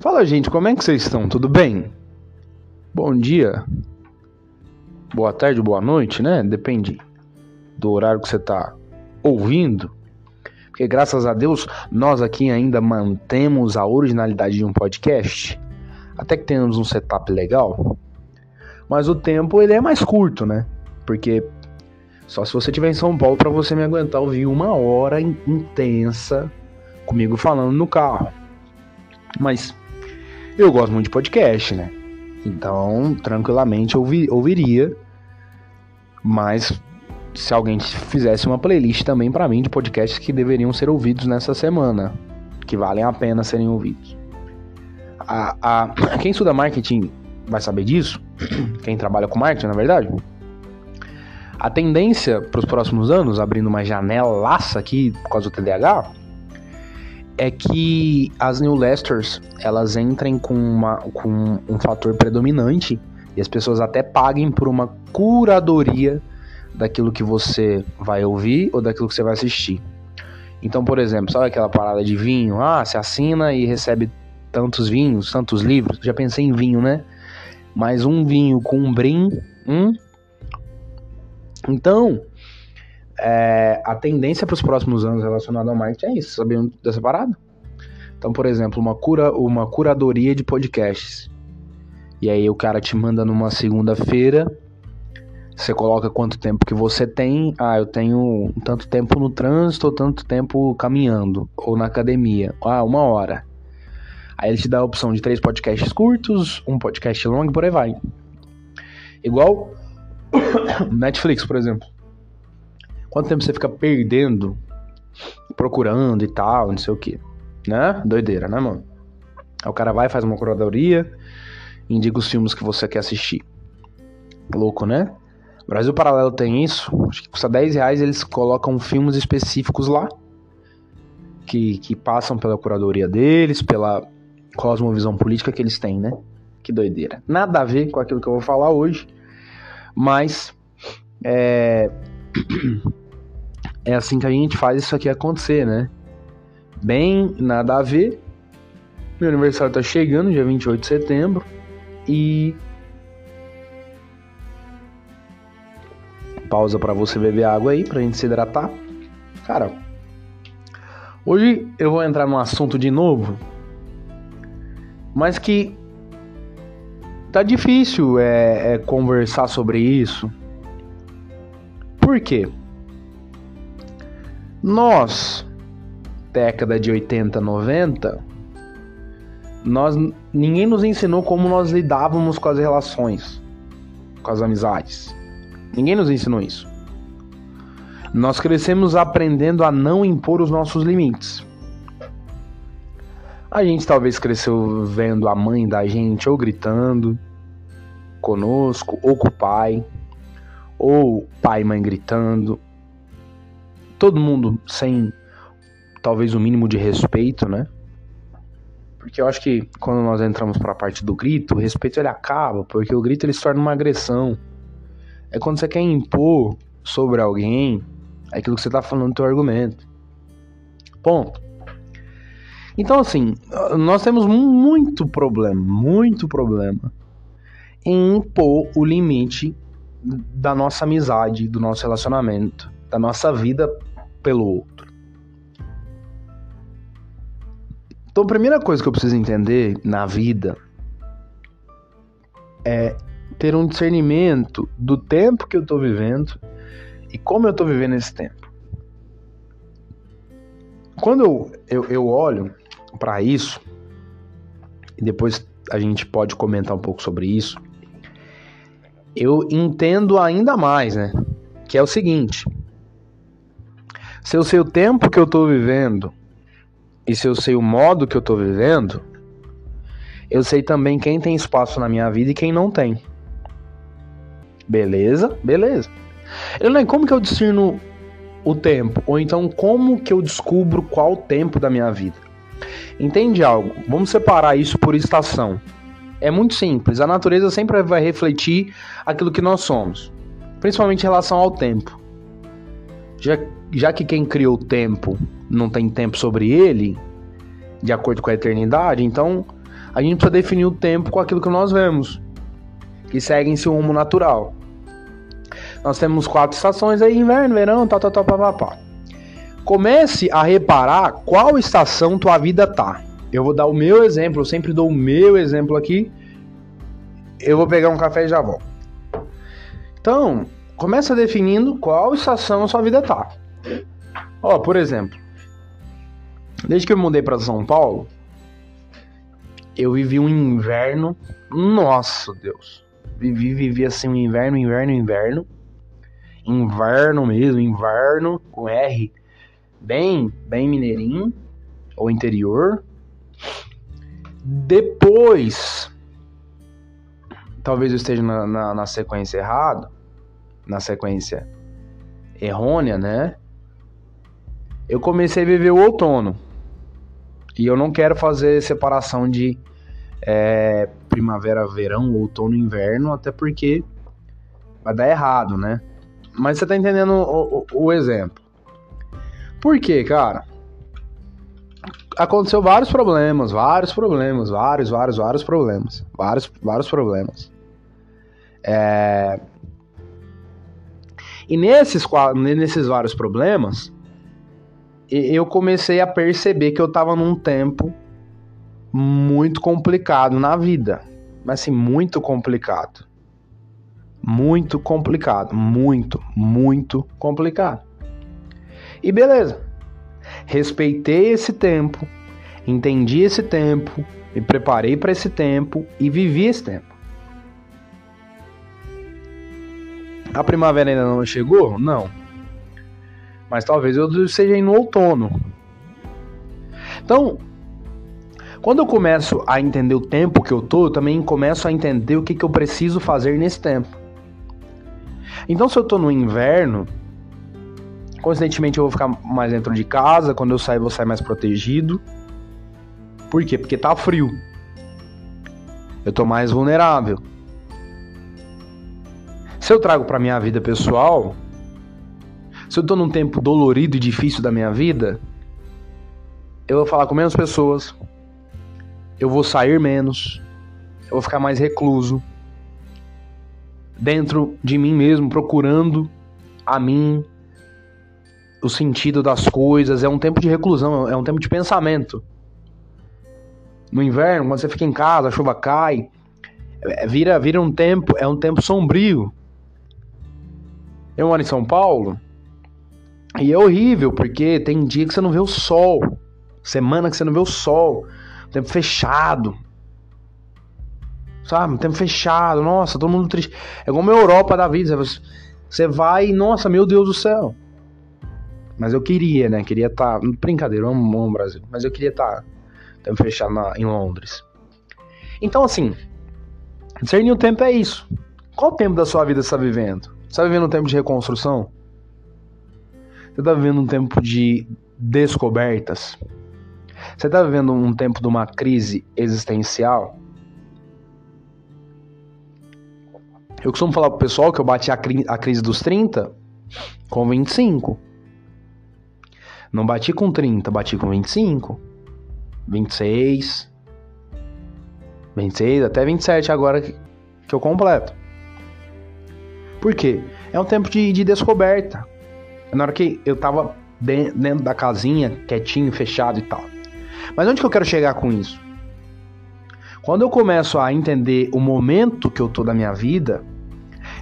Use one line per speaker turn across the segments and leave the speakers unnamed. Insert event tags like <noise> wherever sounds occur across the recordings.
Fala, gente, como é que vocês estão? Tudo bem? Bom dia, boa tarde, boa noite, né? Depende do horário que você está ouvindo. Porque graças a Deus nós aqui ainda mantemos a originalidade de um podcast. Até que temos um setup legal. Mas o tempo ele é mais curto, né? Porque só se você estiver em São Paulo para você me aguentar ouvir uma hora intensa comigo falando no carro. Mas eu gosto muito de podcast, né? Então, tranquilamente ouvi, ouviria. Mas se alguém fizesse uma playlist também para mim de podcasts que deveriam ser ouvidos nessa semana, que valem a pena serem ouvidos. A, a, quem estuda marketing vai saber disso, quem trabalha com marketing, na verdade. A tendência para os próximos anos, abrindo uma janelaça aqui por causa do TDAH, é que as New Lesters elas entrem com, uma, com um fator predominante e as pessoas até paguem por uma curadoria daquilo que você vai ouvir ou daquilo que você vai assistir. Então, por exemplo, sabe aquela parada de vinho? Ah, você assina e recebe tantos vinhos, tantos livros. Já pensei em vinho, né? Mas um vinho com um brim. Hum? Então, é, a tendência para os próximos anos relacionada ao marketing é isso, sabiam dessa parada? Então, por exemplo, uma, cura, uma curadoria de podcasts. E aí o cara te manda numa segunda-feira você coloca quanto tempo que você tem. Ah, eu tenho tanto tempo no trânsito, tanto tempo caminhando, ou na academia. Ah, uma hora. Aí ele te dá a opção de três podcasts curtos, um podcast longo e por aí vai. Igual <coughs> Netflix, por exemplo. Quanto tempo você fica perdendo, procurando e tal, não sei o que. Né? Doideira, né, mano? Aí o cara vai, faz uma curadoria, indica os filmes que você quer assistir. Louco, né? Brasil Paralelo tem isso. Acho que custa 10 reais eles colocam filmes específicos lá. Que, que passam pela curadoria deles, pela cosmovisão política que eles têm, né? Que doideira. Nada a ver com aquilo que eu vou falar hoje. Mas é, <clears throat> é assim que a gente faz isso aqui acontecer, né? Bem, nada a ver. Meu aniversário tá chegando, dia 28 de setembro. E pausa para você beber água aí, pra gente se hidratar. Cara, hoje eu vou entrar num assunto de novo, mas que tá difícil é, é conversar sobre isso. Por quê? Nós, década de 80, 90, nós ninguém nos ensinou como nós lidávamos com as relações, com as amizades. Ninguém nos ensinou isso. Nós crescemos aprendendo a não impor os nossos limites. A gente talvez cresceu vendo a mãe da gente ou gritando conosco, ou com o pai, ou pai e mãe gritando. Todo mundo sem talvez o mínimo de respeito, né? Porque eu acho que quando nós entramos para a parte do grito, o respeito ele acaba, porque o grito ele se torna uma agressão. É quando você quer impor sobre alguém aquilo que você está falando no teu argumento. Ponto. Então, assim, nós temos muito problema, muito problema em impor o limite da nossa amizade, do nosso relacionamento, da nossa vida pelo outro. Então, a primeira coisa que eu preciso entender na vida é ter um discernimento do tempo que eu estou vivendo e como eu estou vivendo esse tempo. Quando eu, eu, olho para isso, e depois a gente pode comentar um pouco sobre isso, eu entendo ainda mais, né? Que é o seguinte: se eu sei o tempo que eu estou vivendo e se eu sei o modo que eu estou vivendo, eu sei também quem tem espaço na minha vida e quem não tem. Beleza? Beleza. Ele como que eu discerno o tempo? Ou então como que eu descubro qual o tempo da minha vida? Entende algo? Vamos separar isso por estação. É muito simples. A natureza sempre vai refletir aquilo que nós somos, principalmente em relação ao tempo. Já, já que quem criou o tempo não tem tempo sobre ele, de acordo com a eternidade, então a gente precisa definir o tempo com aquilo que nós vemos, que segue em seu rumo natural. Nós temos quatro estações aí: inverno, verão, tal, tal, tal, papapá. Comece a reparar qual estação tua vida tá. Eu vou dar o meu exemplo, eu sempre dou o meu exemplo aqui. Eu vou pegar um café e já volto. Então, começa definindo qual estação sua vida tá. Ó, por exemplo, desde que eu mudei para São Paulo, eu vivi um inverno. Nossa, Deus. Vivi, vivi assim um inverno, inverno, inverno. Inverno mesmo, inverno com R. Bem, bem mineirinho ou interior. Depois, talvez eu esteja na, na, na sequência errada, na sequência errônea, né? Eu comecei a viver o outono. E eu não quero fazer separação de é, primavera, verão, outono, inverno, até porque vai dar errado, né? Mas você tá entendendo o, o, o exemplo. Por quê, cara? Aconteceu vários problemas, vários problemas, vários, vários, vários problemas. Vários, vários problemas. É... E nesses, nesses vários problemas, eu comecei a perceber que eu tava num tempo muito complicado na vida. Mas assim, muito complicado. Muito complicado. Muito, muito complicado. E beleza. Respeitei esse tempo, entendi esse tempo, me preparei para esse tempo e vivi esse tempo. A primavera ainda não chegou? Não. Mas talvez eu seja no outono. Então, quando eu começo a entender o tempo que eu tô, eu também começo a entender o que, que eu preciso fazer nesse tempo. Então, se eu tô no inverno, coincidentemente eu vou ficar mais dentro de casa, quando eu sair, eu vou sair mais protegido. Por quê? Porque tá frio. Eu tô mais vulnerável. Se eu trago para minha vida pessoal, se eu tô num tempo dolorido e difícil da minha vida, eu vou falar com menos pessoas, eu vou sair menos, eu vou ficar mais recluso, dentro de mim mesmo, procurando a mim, o sentido das coisas. É um tempo de reclusão, é um tempo de pensamento. No inverno, quando você fica em casa, a chuva cai, é, vira, vira um tempo, é um tempo sombrio. Eu moro em São Paulo e é horrível porque tem dia que você não vê o sol, semana que você não vê o sol. Tempo fechado. Sabe? Tempo fechado. Nossa, todo mundo triste. É igual uma Europa da vida. Você vai nossa, meu Deus do céu. Mas eu queria, né? Queria estar. Tá... Brincadeira, eu amo, o Brasil. Mas eu queria estar. Tá... Tempo fechado na... em Londres. Então, assim. Discernir o tempo é isso. Qual tempo da sua vida você está vivendo? Você está vivendo um tempo de reconstrução? Você está vivendo um tempo de descobertas? Você está vivendo um tempo de uma crise existencial? Eu costumo falar pro pessoal que eu bati a, cri a crise dos 30 com 25. Não bati com 30, bati com 25, 26, 26, até 27 agora que, eu completo. Por quê? É um tempo de, de descoberta. Na hora que eu tava dentro da casinha, quietinho, fechado e tal. Mas onde que eu quero chegar com isso? Quando eu começo a entender o momento que eu tô da minha vida,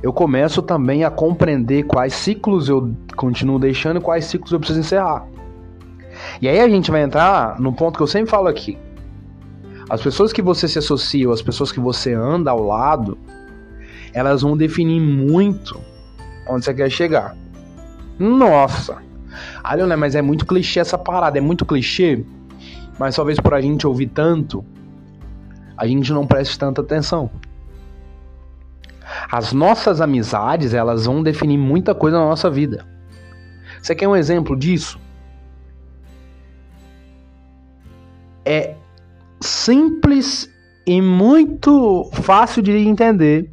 eu começo também a compreender quais ciclos eu continuo deixando e quais ciclos eu preciso encerrar. E aí a gente vai entrar no ponto que eu sempre falo aqui. As pessoas que você se associa, as pessoas que você anda ao lado, elas vão definir muito onde você quer chegar. Nossa! Ah, né? mas é muito clichê essa parada, é muito clichê. Mas talvez por a gente ouvir tanto, a gente não preste tanta atenção. As nossas amizades, elas vão definir muita coisa na nossa vida. Você quer um exemplo disso? É simples e muito fácil de entender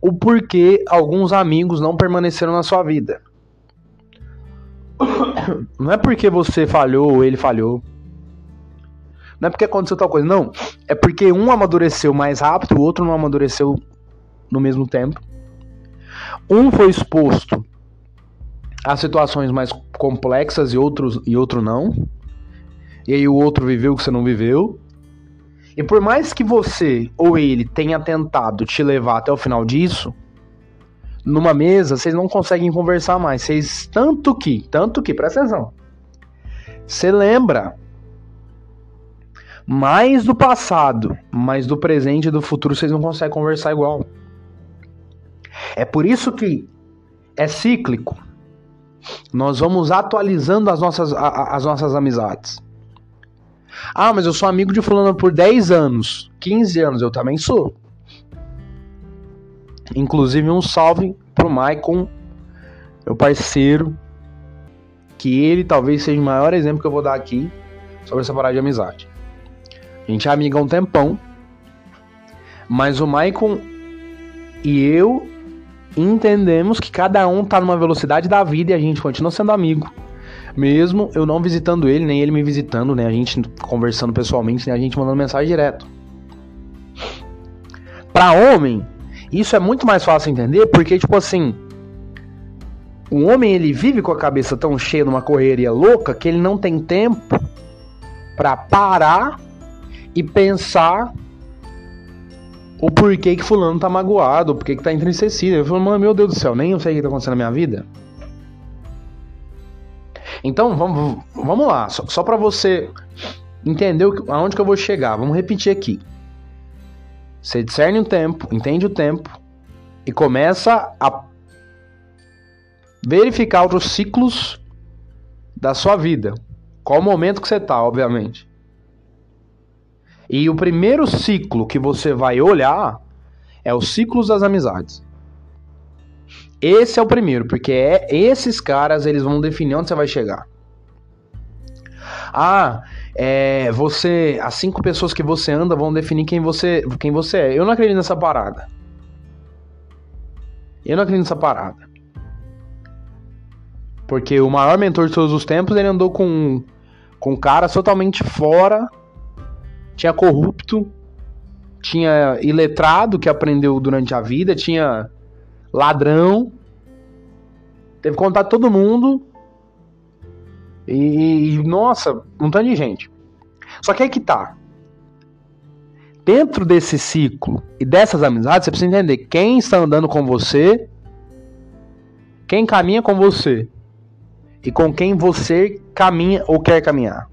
o porquê alguns amigos não permaneceram na sua vida. Não é porque você falhou ou ele falhou. Não é porque aconteceu tal coisa, não. É porque um amadureceu mais rápido, o outro não amadureceu no mesmo tempo. Um foi exposto a situações mais complexas e, outros, e outro não. E aí o outro viveu o que você não viveu. E por mais que você ou ele tenha tentado te levar até o final disso, numa mesa vocês não conseguem conversar mais. Vocês tanto que, tanto que, presta atenção. Você lembra mais do passado, mas do presente e do futuro vocês não conseguem conversar igual. É por isso que é cíclico. Nós vamos atualizando as nossas, a, as nossas amizades. Ah, mas eu sou amigo de fulano por 10 anos, 15 anos, eu também sou. Inclusive um salve pro Maicon, meu parceiro, que ele talvez seja o maior exemplo que eu vou dar aqui sobre essa parada de amizade. A gente é amigo há um tempão, mas o Maicon e eu entendemos que cada um tá numa velocidade da vida e a gente continua sendo amigo. Mesmo eu não visitando ele, nem ele me visitando, né? A gente conversando pessoalmente, nem a gente mandando mensagem direto. Para homem, isso é muito mais fácil entender, porque tipo assim, o homem ele vive com a cabeça tão cheia de uma correria louca que ele não tem tempo para parar e pensar o porquê que fulano tá magoado, o porquê que tá entristecido. Eu falo, mano, meu Deus do céu, nem eu sei o que tá acontecendo na minha vida. Então, vamos, vamos lá, só, só para você entender aonde que eu vou chegar. Vamos repetir aqui. Você discerne o tempo, entende o tempo e começa a verificar os ciclos da sua vida. Qual o momento que você tá, obviamente. E o primeiro ciclo que você vai olhar é os ciclos das amizades. Esse é o primeiro, porque é esses caras eles vão definir onde você vai chegar. Ah, é, você, as cinco pessoas que você anda vão definir quem você, quem você é. Eu não acredito nessa parada. Eu não acredito nessa parada. Porque o maior mentor de todos os tempos, ele andou com com caras totalmente fora, tinha corrupto, tinha iletrado que aprendeu durante a vida, tinha ladrão, teve contato todo mundo. E, e, nossa, um tanto de gente. Só que aí que tá. Dentro desse ciclo e dessas amizades, você precisa entender quem está andando com você, quem caminha com você e com quem você caminha ou quer caminhar.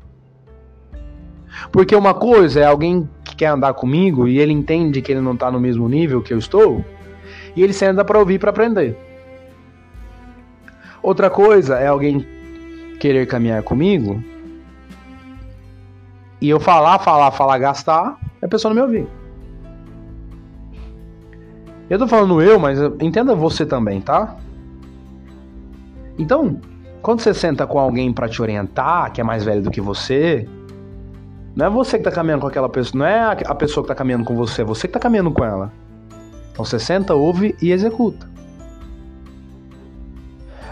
Porque uma coisa é alguém que quer andar comigo e ele entende que ele não está no mesmo nível que eu estou, e ele senta para ouvir para aprender. Outra coisa é alguém querer caminhar comigo e eu falar, falar, falar, gastar, a pessoa não me ouvir. Eu tô falando eu, mas entenda você também, tá? Então, quando você senta com alguém para te orientar, que é mais velho do que você, não é você que tá caminhando com aquela pessoa, não é a pessoa que tá caminhando com você, é você que tá caminhando com ela. Então você senta, ouve e executa.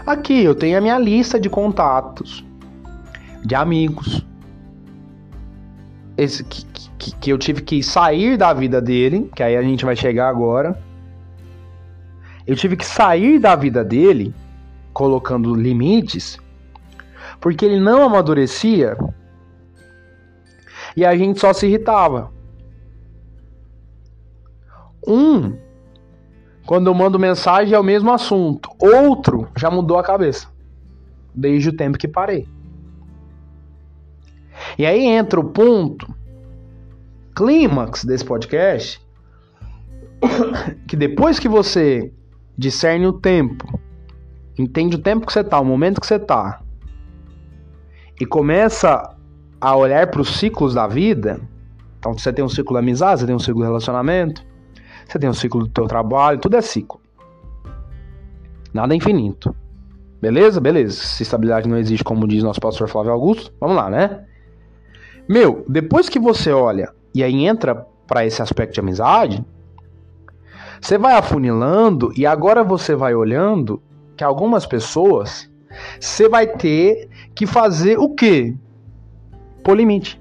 Aqui eu tenho a minha lista de contatos, de amigos. Esse, que, que, que eu tive que sair da vida dele, que aí a gente vai chegar agora. Eu tive que sair da vida dele, colocando limites, porque ele não amadurecia e a gente só se irritava. Um quando eu mando mensagem é o mesmo assunto. Outro já mudou a cabeça. Desde o tempo que parei. E aí entra o ponto clímax desse podcast, <coughs> que depois que você discerne o tempo, entende o tempo que você tá, o momento que você tá, e começa a olhar para os ciclos da vida, então você tem um ciclo de amizade, você tem um ciclo de relacionamento, você tem o ciclo do teu trabalho, tudo é ciclo. Nada é infinito. Beleza? Beleza. Se estabilidade não existe, como diz nosso pastor Flávio Augusto, vamos lá, né? Meu, depois que você olha e aí entra para esse aspecto de amizade, você vai afunilando e agora você vai olhando que algumas pessoas você vai ter que fazer o quê? Pôr limite.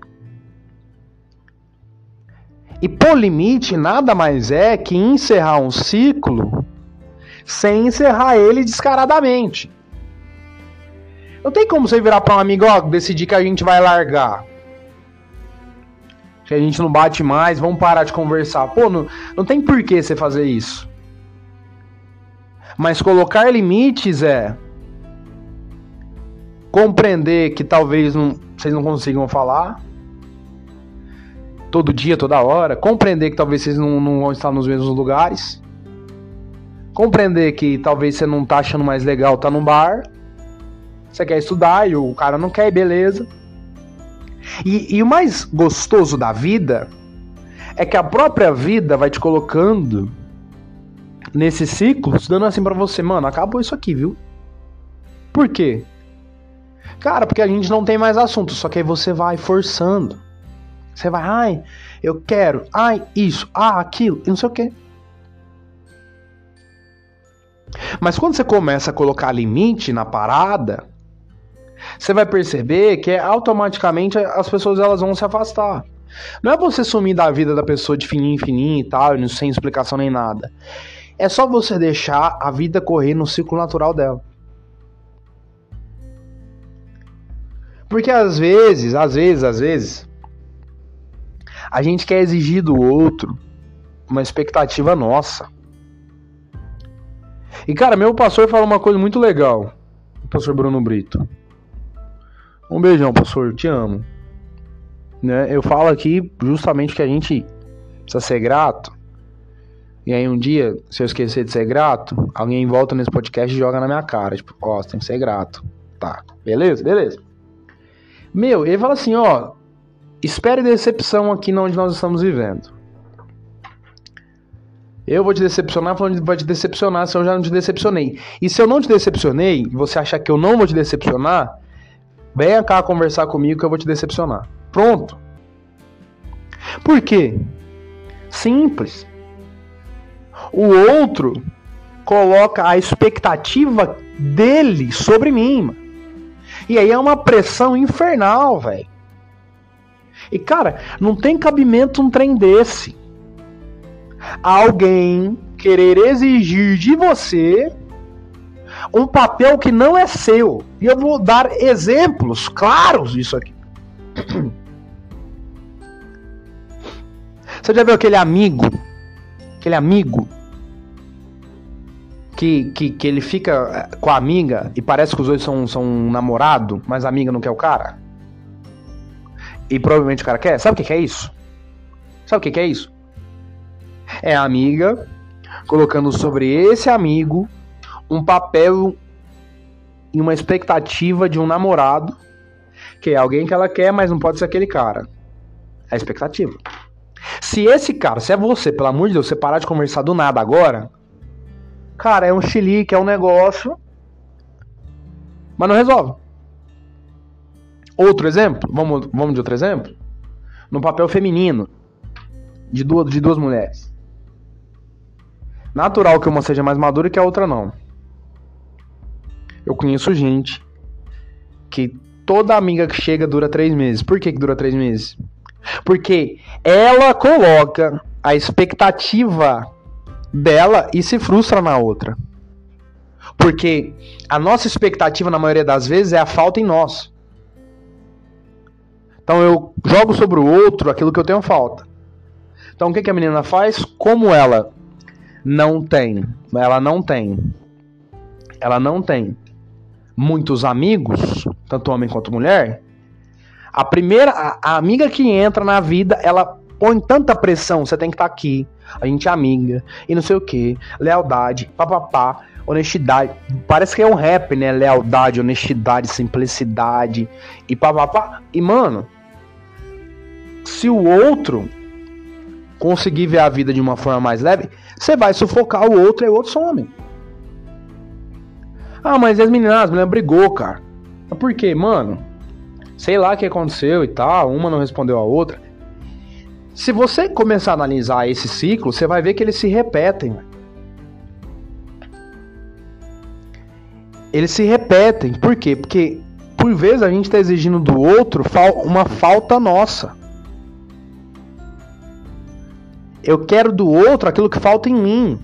E pôr limite nada mais é que encerrar um ciclo sem encerrar ele descaradamente. Não tem como você virar para um amigo, ó, decidir que a gente vai largar. Que a gente não bate mais, vamos parar de conversar. Pô, não, não tem por que você fazer isso. Mas colocar limites é compreender que talvez não, vocês não consigam falar todo dia, toda hora, compreender que talvez vocês não, não vão estar nos mesmos lugares, compreender que talvez você não tá achando mais legal tá no bar, você quer estudar e o cara não quer, beleza. E, e o mais gostoso da vida é que a própria vida vai te colocando nesse ciclo, dando assim para você, mano, acabou isso aqui, viu? Por quê? Cara, porque a gente não tem mais assunto, só que aí você vai forçando. Você vai, ai, eu quero, ai, isso, ah, aquilo, e não sei o quê. Mas quando você começa a colocar limite na parada, você vai perceber que é automaticamente as pessoas elas vão se afastar. Não é você sumir da vida da pessoa de fininho em fininho e tal, sem explicação nem nada. É só você deixar a vida correr no ciclo natural dela. Porque às vezes, às vezes, às vezes, a gente quer exigir do outro uma expectativa nossa. E cara, meu pastor fala uma coisa muito legal, o pastor Bruno Brito. Um beijão, pastor, te amo. Né? Eu falo aqui justamente que a gente precisa ser grato. E aí um dia, se eu esquecer de ser grato, alguém volta nesse podcast e joga na minha cara, tipo, ó, oh, tem que ser grato. Tá, beleza? Beleza. Meu, ele fala assim, ó, espere decepção aqui onde nós estamos vivendo. Eu vou te decepcionar falando que vai te decepcionar se eu já não te decepcionei. E se eu não te decepcionei, você achar que eu não vou te decepcionar, venha cá conversar comigo que eu vou te decepcionar. Pronto. Por quê? Simples. O outro coloca a expectativa dele sobre mim. Mano. E aí é uma pressão infernal, velho. E cara, não tem cabimento um trem desse. Alguém querer exigir de você um papel que não é seu. E eu vou dar exemplos claros disso aqui. Você já viu aquele amigo? Aquele amigo que, que, que ele fica eh, com a amiga e parece que os dois são, são um namorado, mas a amiga não quer o cara? E provavelmente o cara quer? Sabe o que, que é isso? Sabe o que, que é isso? É a amiga colocando sobre esse amigo um papel e uma expectativa de um namorado, que é alguém que ela quer, mas não pode ser aquele cara. É a expectativa. Se esse cara, se é você, pelo amor de Deus, você parar de conversar do nada agora, Cara, é um chilique, é um negócio. Mas não resolve. Outro exemplo, vamos, vamos de outro exemplo? No papel feminino, de duas, de duas mulheres. Natural que uma seja mais madura que a outra não. Eu conheço gente que toda amiga que chega dura três meses. Por que, que dura três meses? Porque ela coloca a expectativa dela e se frustra na outra. Porque a nossa expectativa, na maioria das vezes, é a falta em nós. Então eu jogo sobre o outro aquilo que eu tenho falta. Então o que, que a menina faz? Como ela não tem, ela não tem, ela não tem muitos amigos, tanto homem quanto mulher, a primeira, a, a amiga que entra na vida, ela põe tanta pressão, você tem que estar tá aqui, a gente é amiga, e não sei o que, lealdade, papapá, honestidade. Parece que é um rap, né? Lealdade, honestidade, simplicidade e papapá. E mano, se o outro conseguir ver a vida de uma forma mais leve, você vai sufocar o outro e o outro some. Ah, mas as meninas, as meninas brigou, cara. Por quê, mano? Sei lá o que aconteceu e tal, uma não respondeu a outra. Se você começar a analisar esse ciclo, você vai ver que eles se repetem. Eles se repetem. Por quê? Porque por vezes a gente está exigindo do outro uma falta nossa. Eu quero do outro aquilo que falta em mim.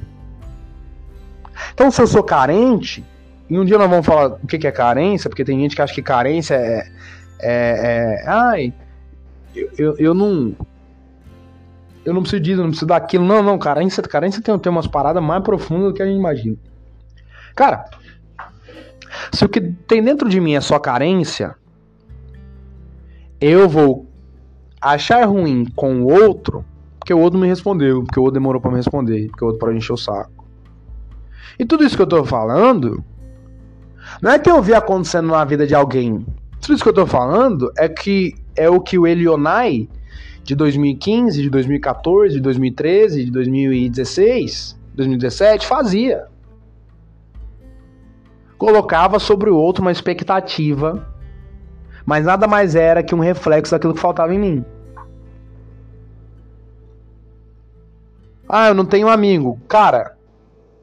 Então, se eu sou carente, e um dia nós vamos falar o que é carência, porque tem gente que acha que carência é. é, é ai, eu, eu, eu, não. Eu não preciso disso, eu não preciso daquilo. Não, não, carência, carência tem, tem umas paradas mais profundas do que a gente imagina. Cara, se o que tem dentro de mim é só carência, eu vou achar ruim com o outro porque o outro me respondeu, porque o outro demorou para me responder, porque o outro pode encher o saco. E tudo isso que eu tô falando não é que eu vi acontecendo na vida de alguém. Tudo isso que eu tô falando é que é o que o Elionai de 2015, de 2014, de 2013, de 2016, 2017 fazia. Colocava sobre o outro uma expectativa, mas nada mais era que um reflexo daquilo que faltava em mim. Ah, eu não tenho amigo. Cara,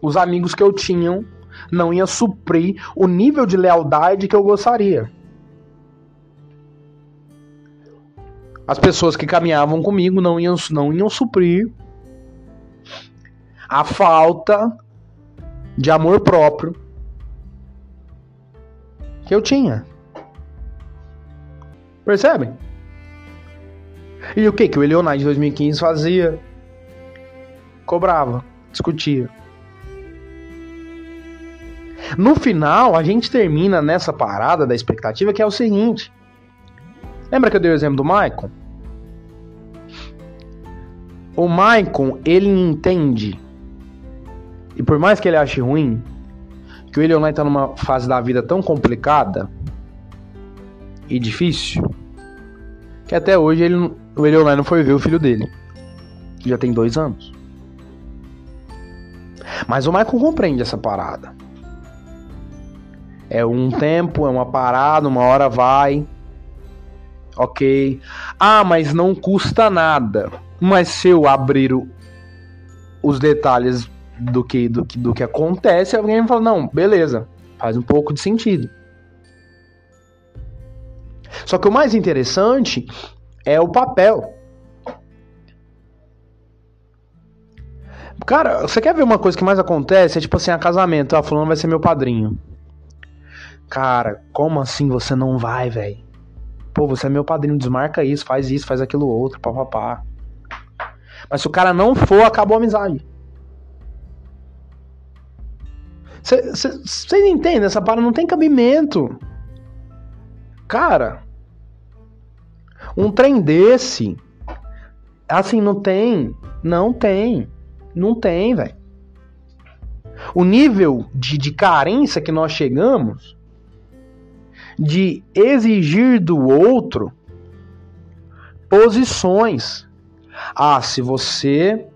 os amigos que eu tinha não iam suprir o nível de lealdade que eu gostaria. As pessoas que caminhavam comigo não iam, não iam suprir a falta de amor próprio que eu tinha. Percebem? E o que que o Eleonai de 2015 fazia? Cobrava, discutia. No final, a gente termina nessa parada da expectativa que é o seguinte. Lembra que eu dei o exemplo do Maicon? O Maicon, ele entende, e por mais que ele ache ruim, que o Eleonai tá numa fase da vida tão complicada e difícil, que até hoje ele, o Eleonai não foi ver o filho dele, que já tem dois anos. Mas o Michael compreende essa parada. É um tempo, é uma parada, uma hora vai. Ok. Ah, mas não custa nada. Mas se eu abrir o, os detalhes do que, do, que, do que acontece, alguém vai falar: não, beleza, faz um pouco de sentido. Só que o mais interessante é o papel. Cara, você quer ver uma coisa que mais acontece? É tipo assim, a casamento, a fulano vai ser meu padrinho. Cara, como assim você não vai, velho? Pô, você é meu padrinho, desmarca isso, faz isso, faz aquilo outro, papapá. Mas se o cara não for, acabou a amizade. Vocês entendem? Essa parada não tem cabimento. Cara, um trem desse, assim, não tem. Não tem. Não tem, velho. O nível de, de carência que nós chegamos de exigir do outro posições. Ah, se você.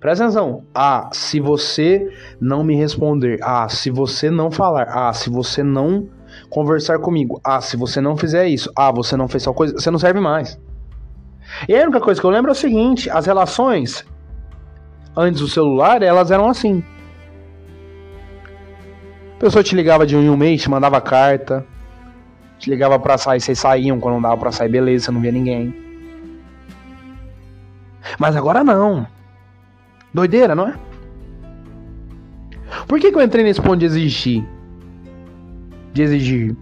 Presta atenção. Ah, se você não me responder. Ah, se você não falar. Ah, se você não conversar comigo. Ah, se você não fizer isso. Ah, você não fez tal coisa. Você não serve mais. E a única coisa que eu lembro é o seguinte: as relações antes do celular, elas eram assim. A pessoa te ligava de um em um mês, te mandava carta. Te ligava pra sair, vocês saíam. Quando não dava pra sair, beleza, você não via ninguém. Mas agora não. Doideira, não é? Por que, que eu entrei nesse ponto de exigir? De exigir?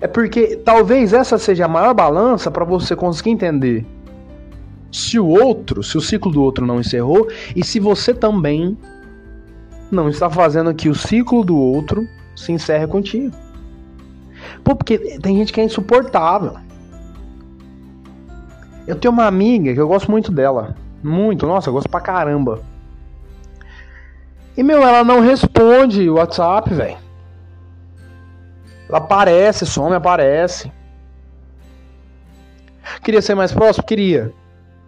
É porque talvez essa seja a maior balança para você conseguir entender se o outro, se o ciclo do outro não encerrou e se você também não está fazendo que o ciclo do outro se encerre contigo. Pô, porque tem gente que é insuportável. Eu tenho uma amiga que eu gosto muito dela. Muito, nossa, eu gosto pra caramba. E, meu, ela não responde o WhatsApp, velho. Ela aparece, some, aparece. Queria ser mais próximo? Queria.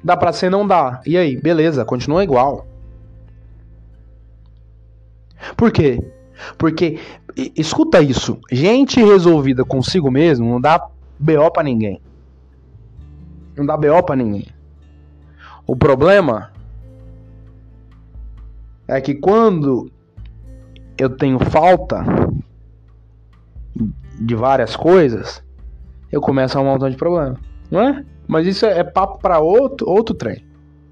Dá pra ser? Não dá. E aí? Beleza, continua igual. Por quê? Porque, escuta isso, gente resolvida consigo mesmo não dá BO pra ninguém. Não dá BO pra ninguém. O problema é que quando eu tenho falta de várias coisas, eu começo a um montão de problema, não é? Mas isso é, é papo para outro, outro trem.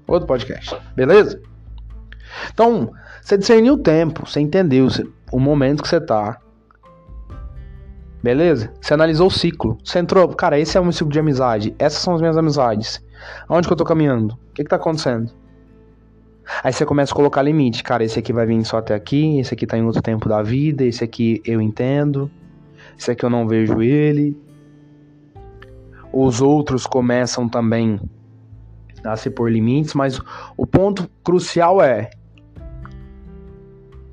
Outro podcast. Beleza? Então, você discerniu o tempo, você entendeu o momento que você tá. Beleza? Você analisou o ciclo. Você entrou, cara, esse é o meu ciclo de amizade. Essas são as minhas amizades. Aonde que eu tô caminhando? O que que tá acontecendo? Aí você começa a colocar limite. Cara, esse aqui vai vir só até aqui, esse aqui tá em outro tempo da vida, esse aqui eu entendo, esse aqui eu não vejo ele. Os outros começam também a se pôr limites, mas o ponto crucial é: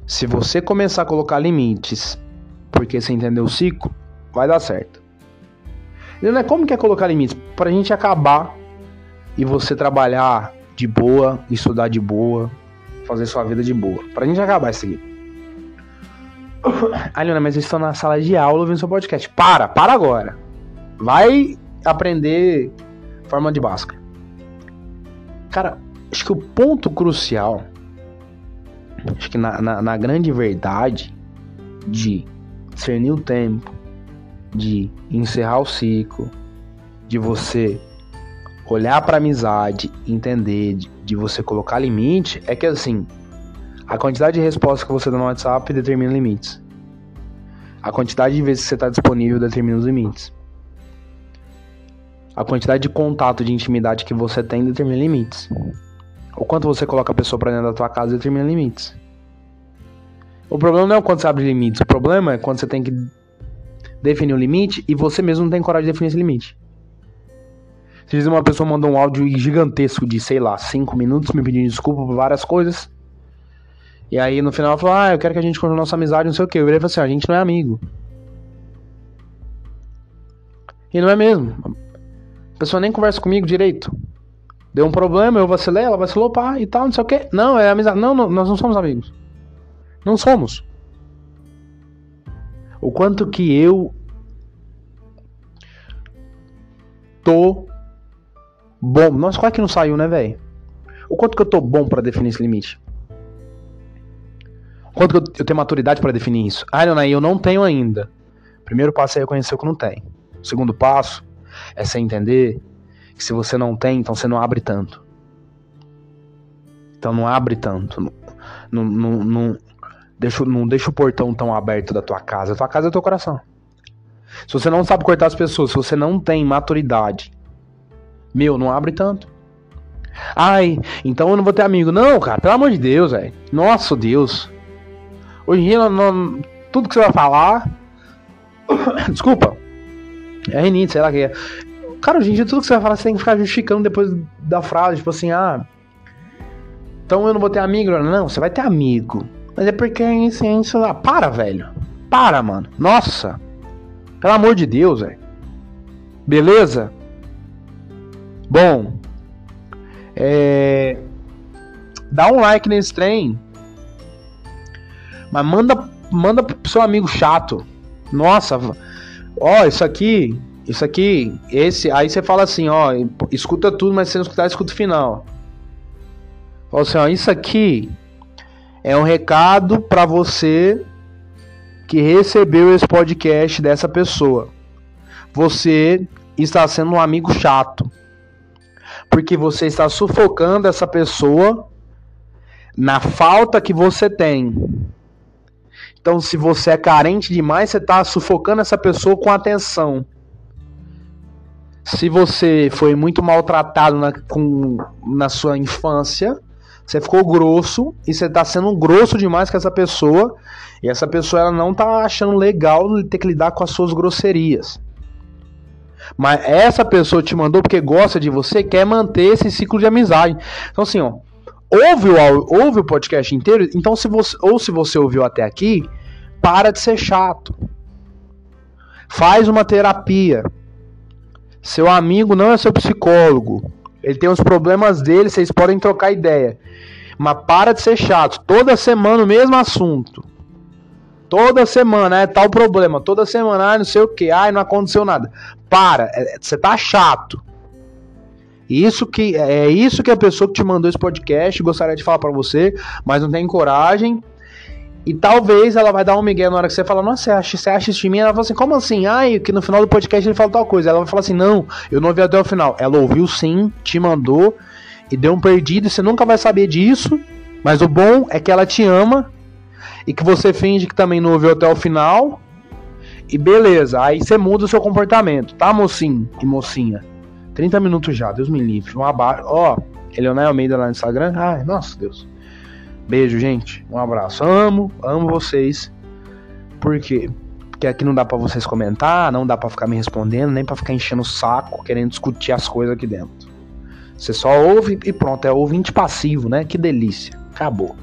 se você começar a colocar limites porque você entendeu o ciclo, vai dar certo. Não é como que é colocar limites? Pra gente acabar e você trabalhar de boa, estudar de boa, fazer sua vida de boa. Pra gente acabar isso aqui. <coughs> Ah, mas eu estou na sala de aula ouvindo seu podcast. Para, para agora. Vai aprender forma de Bhaskara. Cara, acho que o ponto crucial, acho que na, na, na grande verdade de discernir o tempo, de encerrar o ciclo, de você olhar para amizade, entender, de, de, você colocar limite, é que assim, a quantidade de respostas que você dá no WhatsApp determina limites. A quantidade de vezes que você está disponível determina os limites. A quantidade de contato, de intimidade que você tem determina limites. O quanto você coloca a pessoa pra dentro da tua casa determina limites. O problema não é quando você abre limites, o problema é quando você tem que definir o um limite e você mesmo não tem coragem de definir esse limite. Se uma pessoa mandou um áudio gigantesco de, sei lá, 5 minutos me pedindo desculpa por várias coisas. E aí no final ela falou: Ah, eu quero que a gente continue nossa amizade, não sei o que. Eu virei e falei assim: ah, A gente não é amigo. E não é mesmo. Pessoa nem conversa comigo direito. Deu um problema, eu vacilei, ela vacilou, pá, e tal, não sei o que. Não, é amizade. Não, não, nós não somos amigos. Não somos. O quanto que eu tô bom. Nossa, quase que não saiu, né, velho? O quanto que eu tô bom para definir esse limite? O quanto que eu, tenho maturidade para definir isso? Ah, Leonai, eu não tenho ainda. Primeiro passo é reconhecer o que não tem. Segundo passo é você entender que se você não tem, então você não abre tanto. Então não abre tanto. Não, não, não, deixa, não deixa o portão tão aberto da tua casa. A tua casa é o teu coração. Se você não sabe cortar as pessoas, se você não tem maturidade, meu, não abre tanto. Ai, então eu não vou ter amigo. Não, cara, pelo amor de Deus, velho. Nossa, Deus. Hoje em dia, não, não, tudo que você vai falar. <coughs> Desculpa. É rinite, sei lá que é. Cara, hoje em dia, tudo que você vai falar, você tem que ficar justificando depois da frase. Tipo assim, ah. Então eu não vou ter amigo. Não, você vai ter amigo. Mas é porque é isso, é isso lá. Para, velho. Para, mano. Nossa. Pelo amor de Deus, velho. Beleza? Bom. É. Dá um like nesse trem. Mas manda, manda pro seu amigo chato. Nossa, ó, isso aqui, isso aqui, esse. Aí você fala assim, ó, escuta tudo, mas se não escutar, escuta o final. Fala assim, ó, isso aqui é um recado para você que recebeu esse podcast dessa pessoa. Você está sendo um amigo chato. Porque você está sufocando essa pessoa na falta que você tem. Então, se você é carente demais, você está sufocando essa pessoa com atenção. Se você foi muito maltratado na, com, na sua infância, você ficou grosso e você tá sendo grosso demais com essa pessoa. E essa pessoa ela não tá achando legal ter que lidar com as suas grosserias. Mas essa pessoa te mandou porque gosta de você, quer manter esse ciclo de amizade. Então assim, ó, ouve o, ouve o podcast inteiro, então se você ou se você ouviu até aqui, para de ser chato. Faz uma terapia. Seu amigo não é seu psicólogo. Ele tem os problemas dele, vocês podem trocar ideia. Mas para de ser chato. Toda semana o mesmo assunto. Toda semana é tal problema. Toda semana, ah, não sei o que, ai, não aconteceu nada. Para, é, você tá chato. Isso que é isso que a pessoa que te mandou esse podcast gostaria de falar para você, mas não tem coragem. E talvez ela vai dar um migué na hora que você fala, nossa, você acha, você acha isso de mim? Ela fala assim, como assim? Ai, que no final do podcast ele fala tal coisa. Ela vai falar assim, não, eu não ouvi até o final. Ela ouviu sim, te mandou e deu um perdido e você nunca vai saber disso. Mas o bom é que ela te ama e que você finge que também não ouviu até o final. E beleza, aí você muda o seu comportamento, tá, mocinho e mocinha? 30 minutos já, Deus me livre. Um abraço. Ó, Eleonel Almeida lá no Instagram. Ai, nossa Deus. Beijo, gente. Um abraço. Amo, amo vocês. Por quê? Porque aqui não dá para vocês comentar, não dá para ficar me respondendo, nem para ficar enchendo o saco, querendo discutir as coisas aqui dentro. Você só ouve e pronto, é ouvinte passivo, né? Que delícia. Acabou.